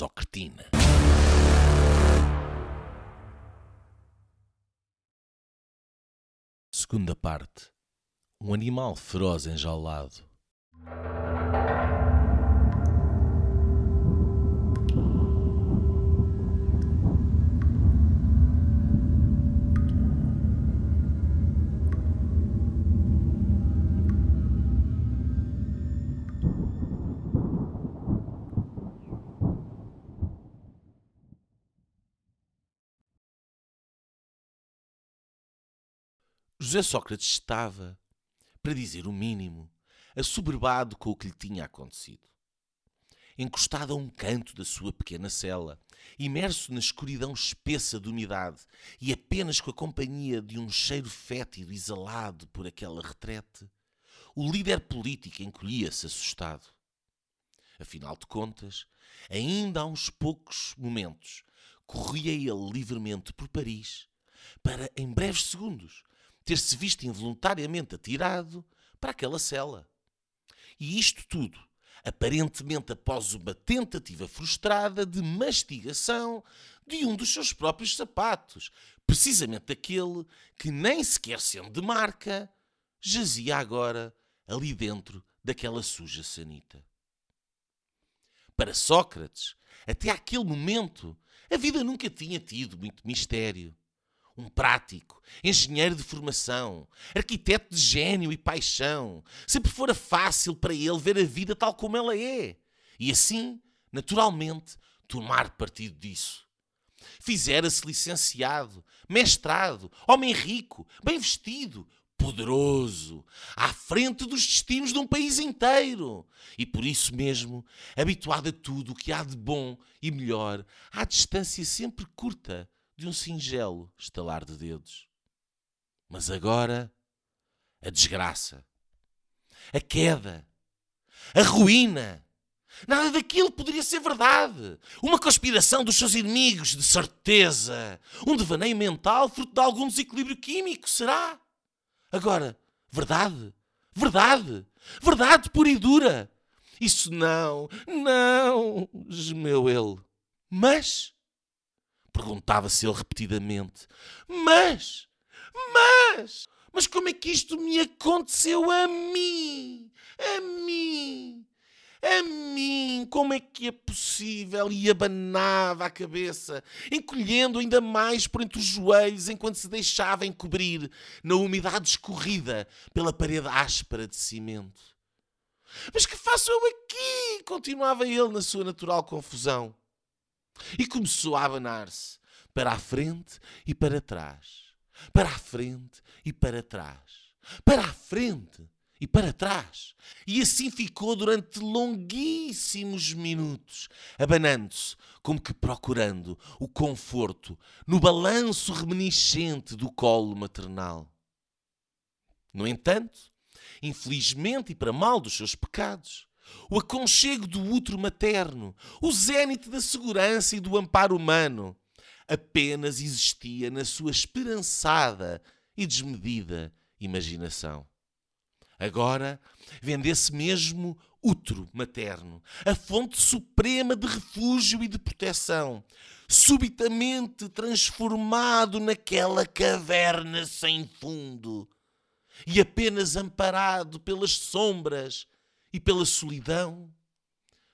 só cretina. Segunda parte. Um animal feroz enjaulado. José Sócrates estava, para dizer o mínimo, assoberbado com o que lhe tinha acontecido. Encostado a um canto da sua pequena cela, imerso na escuridão espessa de umidade e apenas com a companhia de um cheiro fétido exalado por aquela retrete, o líder político encolhia-se assustado. Afinal de contas, ainda há uns poucos momentos, corria ele livremente por Paris para, em breves segundos, ter-se visto involuntariamente atirado para aquela cela. E isto tudo, aparentemente após uma tentativa frustrada de mastigação de um dos seus próprios sapatos, precisamente aquele que, nem sequer sendo de marca, jazia agora ali dentro daquela suja sanita. Para Sócrates, até aquele momento, a vida nunca tinha tido muito mistério um prático, engenheiro de formação, arquiteto de gênio e paixão. Sempre fora fácil para ele ver a vida tal como ela é. E assim, naturalmente, tomar partido disso. Fizera-se licenciado, mestrado, homem rico, bem vestido, poderoso, à frente dos destinos de um país inteiro. E por isso mesmo, habituado a tudo o que há de bom e melhor, à distância sempre curta de um singelo estalar de dedos. Mas agora, a desgraça, a queda, a ruína. Nada daquilo poderia ser verdade. Uma conspiração dos seus inimigos, de certeza. Um devaneio mental fruto de algum desequilíbrio químico, será? Agora, verdade? Verdade? Verdade pura e dura? Isso não, não, gemeu ele. Mas Perguntava-se ele repetidamente. Mas, mas, mas como é que isto me aconteceu a mim? A mim? A mim, como é que é possível? E abanava a cabeça, encolhendo ainda mais por entre os joelhos enquanto se deixava encobrir na umidade escorrida pela parede áspera de cimento. Mas que faço eu aqui? Continuava ele na sua natural confusão. E começou a abanar-se para a frente e para trás, para a frente e para trás, para a frente e para trás. E assim ficou durante longuíssimos minutos, abanando-se, como que procurando o conforto no balanço reminiscente do colo maternal. No entanto, infelizmente e para mal dos seus pecados, o aconchego do útero materno, o zénite da segurança e do amparo humano, apenas existia na sua esperançada e desmedida imaginação. Agora, vende esse mesmo útero materno, a fonte suprema de refúgio e de proteção, subitamente transformado naquela caverna sem fundo e apenas amparado pelas sombras e pela solidão,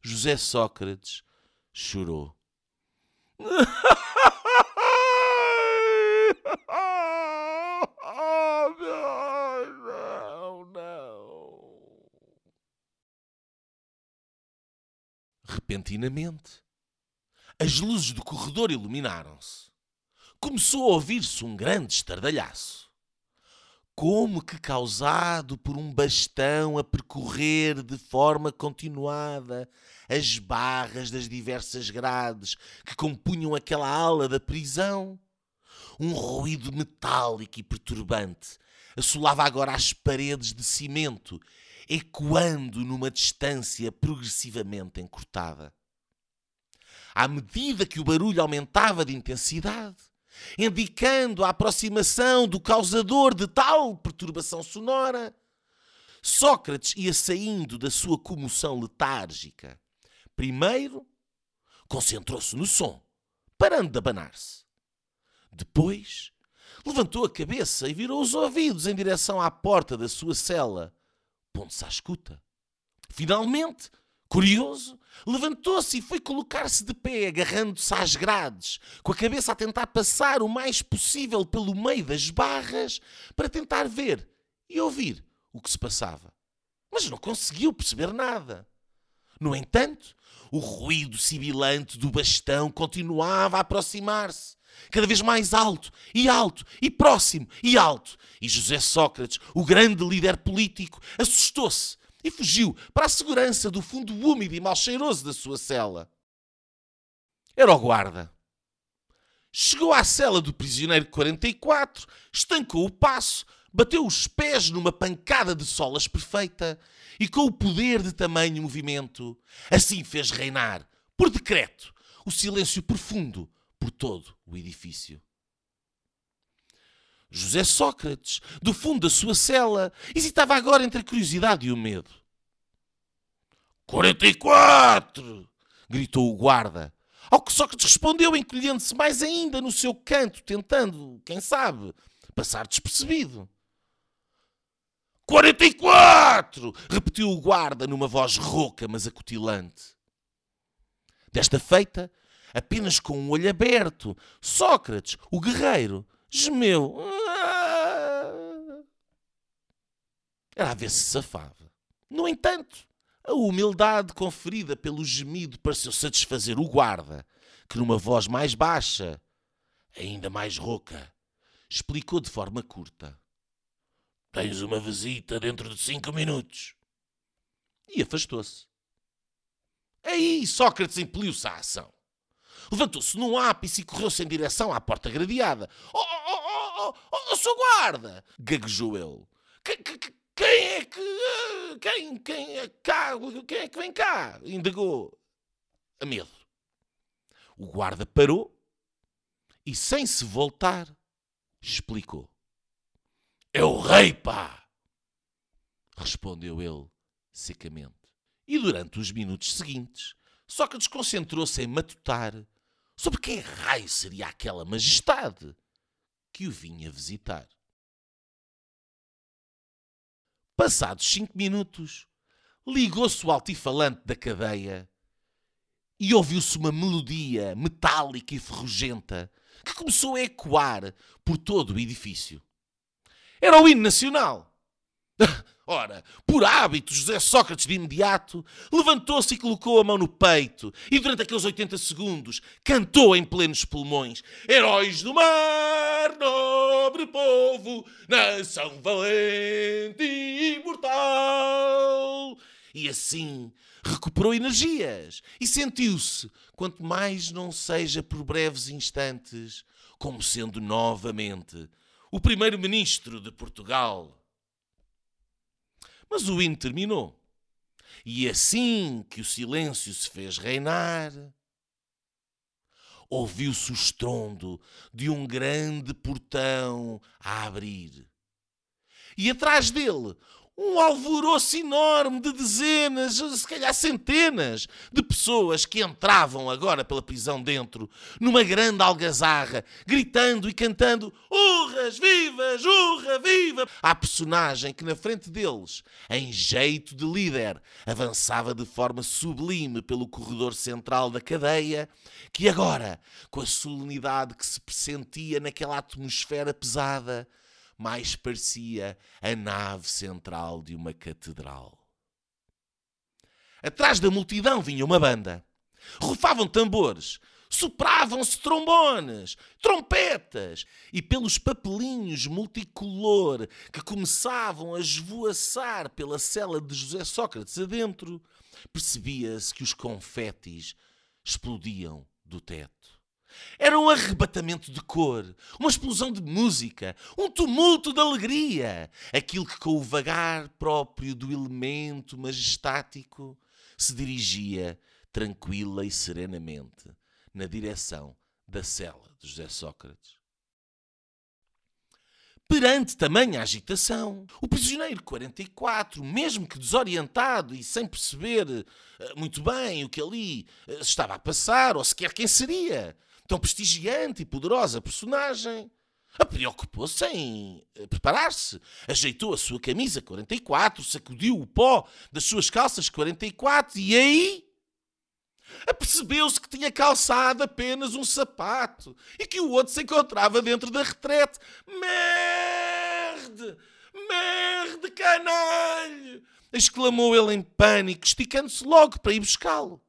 José Sócrates chorou. não, não. Repentinamente, as luzes do corredor iluminaram-se. Começou a ouvir-se um grande estardalhaço como que causado por um bastão a percorrer de forma continuada as barras das diversas grades que compunham aquela ala da prisão. Um ruído metálico e perturbante assolava agora as paredes de cimento, ecoando numa distância progressivamente encurtada. À medida que o barulho aumentava de intensidade, indicando a aproximação do causador de tal perturbação sonora, Sócrates ia saindo da sua comoção letárgica. Primeiro, concentrou-se no som, parando de abanar-se. Depois, levantou a cabeça e virou os ouvidos em direção à porta da sua cela, pondo-se à escuta. Finalmente, curioso, levantou-se e foi colocar-se de pé, agarrando-se às grades, com a cabeça a tentar passar o mais possível pelo meio das barras para tentar ver e ouvir o que se passava. Mas não conseguiu perceber nada. No entanto, o ruído sibilante do bastão continuava a aproximar-se, cada vez mais alto e alto e próximo e alto. E José Sócrates, o grande líder político, assustou-se e fugiu para a segurança do fundo úmido e mal cheiroso da sua cela. Era o guarda. Chegou à cela do prisioneiro 44, estancou o passo, bateu os pés numa pancada de solas perfeita e, com o poder de tamanho movimento, assim fez reinar, por decreto, o silêncio profundo por todo o edifício. José Sócrates, do fundo da sua cela, hesitava agora entre a curiosidade e o medo. 44! gritou o guarda, ao que Sócrates respondeu, encolhendo-se mais ainda no seu canto, tentando, quem sabe, passar despercebido. 44! repetiu o guarda numa voz rouca, mas acutilante. Desta feita, apenas com um olho aberto, Sócrates, o guerreiro, gemeu. Era a ver se safava. No entanto, a humildade conferida pelo gemido pareceu satisfazer o guarda, que numa voz mais baixa, ainda mais rouca, explicou de forma curta. Tens uma visita dentro de cinco minutos. E afastou-se. Aí Sócrates impeliu-se à ação. Levantou-se num ápice e correu-se em direção à porta gradeada. Oh, oh, oh, oh, oh, sou guarda! gaguejou ele. Quem é que. Quem, quem é cá? Quem é que vem cá? indagou. A medo. O guarda parou e, sem se voltar, explicou. É o rei, pá! Respondeu ele secamente. E durante os minutos seguintes, Sócrates concentrou-se em matutar sobre quem raio seria aquela majestade que o vinha visitar. Passados cinco minutos, ligou-se o altifalante da cadeia e ouviu-se uma melodia metálica e ferrugenta que começou a ecoar por todo o edifício. Era o hino nacional. Ora, por hábito, José Sócrates de imediato levantou-se e colocou a mão no peito e durante aqueles 80 segundos cantou em plenos pulmões: Heróis do mar, nobre povo, nação valente e imortal. E assim recuperou energias e sentiu-se, quanto mais não seja por breves instantes, como sendo novamente o primeiro-ministro de Portugal. Mas o hino terminou. E assim que o silêncio se fez reinar, ouviu-se o estrondo de um grande portão a abrir. E atrás dele, um alvoroço enorme de dezenas, se calhar centenas, de pessoas que entravam agora pela prisão dentro, numa grande algazarra, gritando e cantando urras, vivas, urra, viva! A personagem que na frente deles, em jeito de líder, avançava de forma sublime pelo corredor central da cadeia, que agora, com a solenidade que se pressentia naquela atmosfera pesada, mais parecia a nave central de uma catedral. Atrás da multidão vinha uma banda. Rufavam tambores, sopravam-se trombones, trompetas, e pelos papelinhos multicolor que começavam a esvoaçar pela cela de José Sócrates adentro, percebia-se que os confetes explodiam do teto. Era um arrebatamento de cor, uma explosão de música, um tumulto de alegria, aquilo que, com o vagar próprio do elemento majestático, se dirigia tranquila e serenamente na direção da cela de José Sócrates. Perante tamanha agitação, o prisioneiro 44, mesmo que desorientado e sem perceber uh, muito bem o que ali uh, estava a passar, ou sequer quem seria, tão prestigiante e poderosa personagem, preocupou-se em uh, preparar-se. Ajeitou a sua camisa 44, sacudiu o pó das suas calças 44 e aí apercebeu-se que tinha calçado apenas um sapato e que o outro se encontrava dentro da retrete. Merde! Merde, canalho! exclamou ele em pânico, esticando-se logo para ir buscá-lo.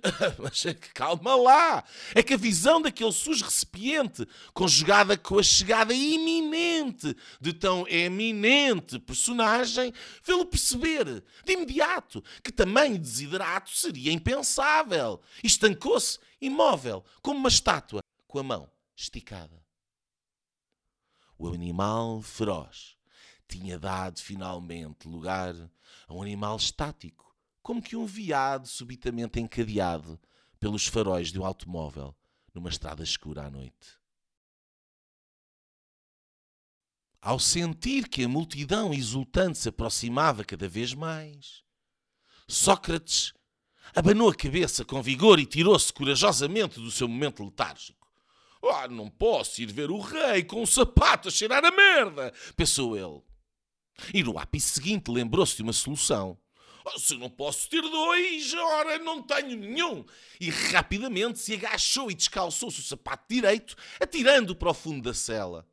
Mas é calma lá! É que a visão daquele sujo recipiente, conjugada com a chegada iminente de tão eminente personagem, fê-lo perceber, de imediato, que tamanho desiderato seria impensável. Estancou-se, imóvel, como uma estátua, com a mão esticada. O animal feroz tinha dado finalmente lugar a um animal estático como que um viado subitamente encadeado pelos faróis de um automóvel numa estrada escura à noite. Ao sentir que a multidão exultante se aproximava cada vez mais, Sócrates abanou a cabeça com vigor e tirou-se corajosamente do seu momento letárgico. Ah, não posso ir ver o rei com um sapato a cheirar a merda, pensou ele. E no ápice seguinte lembrou-se de uma solução. Oh, se não posso ter dois, ora não tenho nenhum. E rapidamente se agachou e descalçou-se o sapato direito, atirando para o fundo da cela.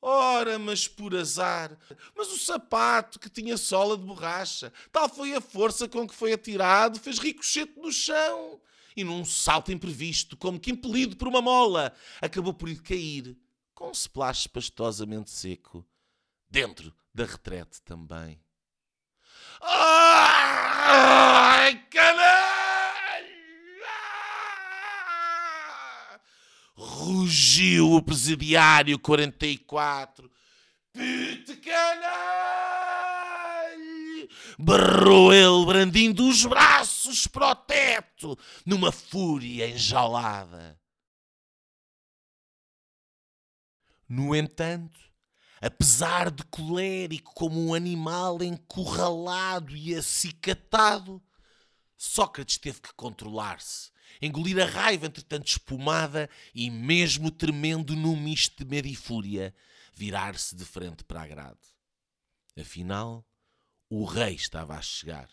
Ora, mas por azar, mas o sapato que tinha sola de borracha, tal foi a força com que foi atirado, fez ricochete no chão. E num salto imprevisto, como que impelido por uma mola, acabou por ir cair, com um splash pastosamente seco, dentro da retrete também. Ai, canalha! Rugiu o presidiário 44. Pite canalha! Berrou ele, brandindo os braços para o teto, numa fúria enjaulada. No entanto, apesar de colérico como um animal encurralado e acicatado, Sócrates teve que controlar-se, engolir a raiva entretanto espumada e, mesmo tremendo num misto de medo e fúria, virar-se de frente para a grade. Afinal, o rei estava a chegar.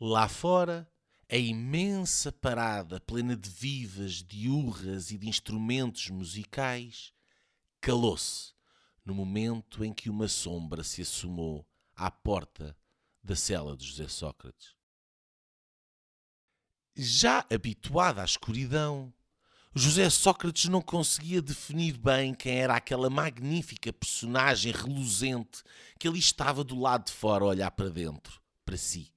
Lá fora, a imensa parada plena de vivas, de urras e de instrumentos musicais calou-se no momento em que uma sombra se assomou à porta da cela de José Sócrates. Já habituado à escuridão, José Sócrates não conseguia definir bem quem era aquela magnífica personagem reluzente que ali estava do lado de fora a olhar para dentro, para si.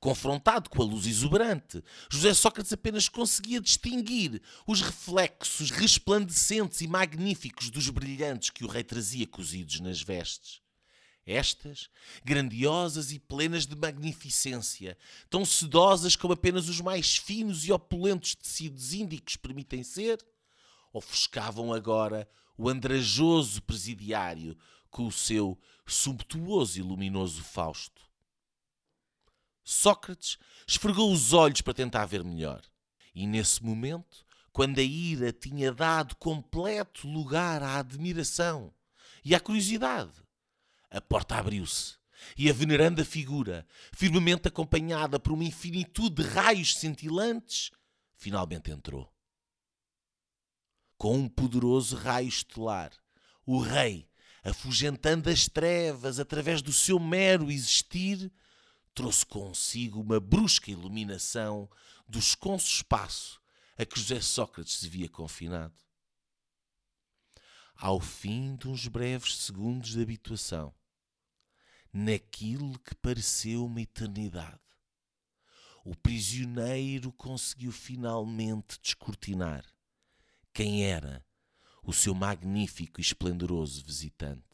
Confrontado com a luz exuberante, José Sócrates apenas conseguia distinguir os reflexos resplandecentes e magníficos dos brilhantes que o rei trazia cozidos nas vestes. Estas, grandiosas e plenas de magnificência, tão sedosas como apenas os mais finos e opulentos tecidos índicos permitem ser, ofuscavam agora o andrajoso presidiário com o seu sumptuoso e luminoso Fausto. Sócrates esfregou os olhos para tentar ver melhor. E nesse momento, quando a ira tinha dado completo lugar à admiração e à curiosidade, a porta abriu-se e a veneranda figura, firmemente acompanhada por uma infinitude de raios cintilantes, finalmente entrou. Com um poderoso raio estelar, o rei, afugentando as trevas através do seu mero existir, trouxe consigo uma brusca iluminação do esconso espaço a que José Sócrates se via confinado. Ao fim de uns breves segundos de habituação, naquilo que pareceu uma eternidade, o prisioneiro conseguiu finalmente descortinar quem era o seu magnífico e esplendoroso visitante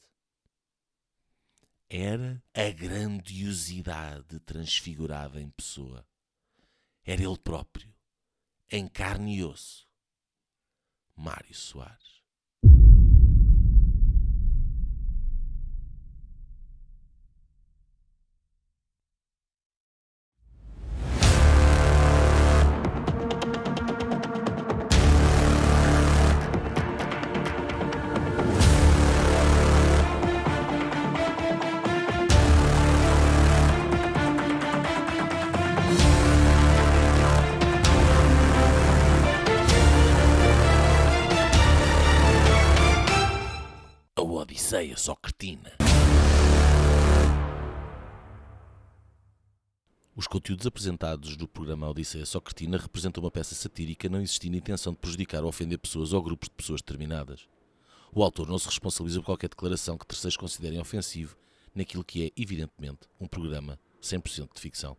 era a grandiosidade transfigurada em pessoa. Era ele próprio, em carne e osso. Mário Soares. Odisseia Socretina. Os conteúdos apresentados do programa Odisseia Socretina representam uma peça satírica não existindo intenção de prejudicar ou ofender pessoas ou grupos de pessoas determinadas. O autor não se responsabiliza por qualquer declaração que terceiros considerem ofensivo naquilo que é, evidentemente, um programa 100% de ficção.